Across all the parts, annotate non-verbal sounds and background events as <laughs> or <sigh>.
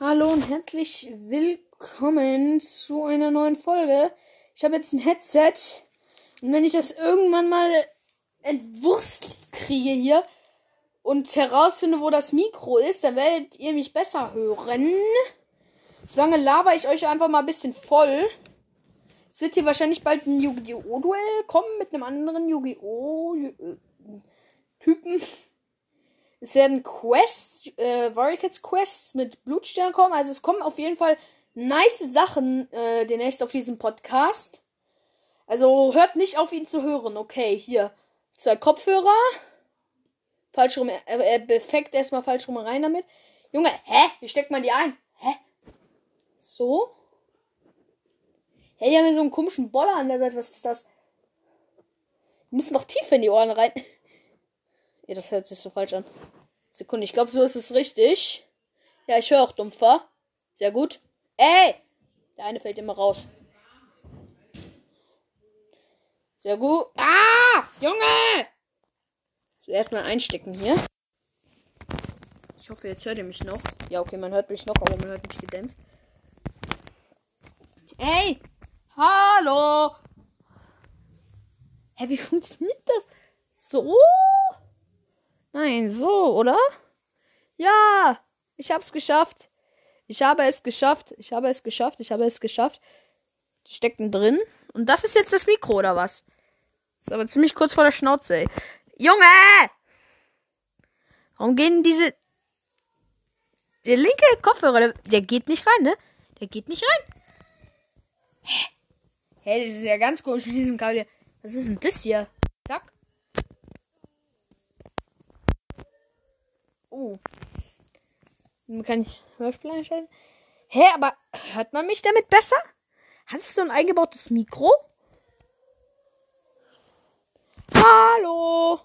Hallo und herzlich willkommen zu einer neuen Folge. Ich habe jetzt ein Headset und wenn ich das irgendwann mal entwurstelt kriege hier und herausfinde, wo das Mikro ist, dann werdet ihr mich besser hören. Solange laber ich euch einfach mal ein bisschen voll. Es wird hier wahrscheinlich bald ein Yu-Gi-Oh! Duell kommen mit einem anderen Yu-Gi-Oh! Typen. Es werden Quests, äh, Warriors Quests mit Blutstern kommen. Also es kommen auf jeden Fall nice Sachen äh, demnächst auf diesem Podcast. Also hört nicht auf ihn zu hören. Okay, hier. Zwei Kopfhörer. Falsch rum, äh, perfekt erstmal falsch rum rein damit. Junge, hä? Wie steckt man die ein? Hä? So? Hey, die haben hier so einen komischen Boller an der Seite. Was ist das? Die müssen doch tief in die Ohren rein. <laughs> Ja, das hört sich so falsch an. Sekunde, ich glaube, so ist es richtig. Ja, ich höre auch dumpfer. Sehr gut. Ey! Der eine fällt immer raus. Sehr gut. Ah! Junge! Zuerst mal einstecken hier. Ich hoffe, jetzt hört ihr mich noch. Ja, okay, man hört mich noch, aber man hört mich gedämpft. Ey! Hallo! Hä, wie <laughs> funktioniert das? So? Nein, so, oder? Ja, ich hab's geschafft. Ich habe es geschafft. Ich habe es geschafft. Ich habe es geschafft. Die stecken drin. Und das ist jetzt das Mikro, oder was? Ist aber ziemlich kurz vor der Schnauze, ey. Junge! Warum gehen diese. Der linke Kopfhörer, der, der geht nicht rein, ne? Der geht nicht rein. Hä? Hä, das ist ja ganz komisch mit diesem Kabel. Was ist denn das hier? Zack. Oh. Kann ich Hörspiel einstellen. Hä, aber hört man mich damit besser? Hat es so ein eingebautes Mikro? Hallo.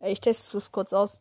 Ich teste es kurz aus.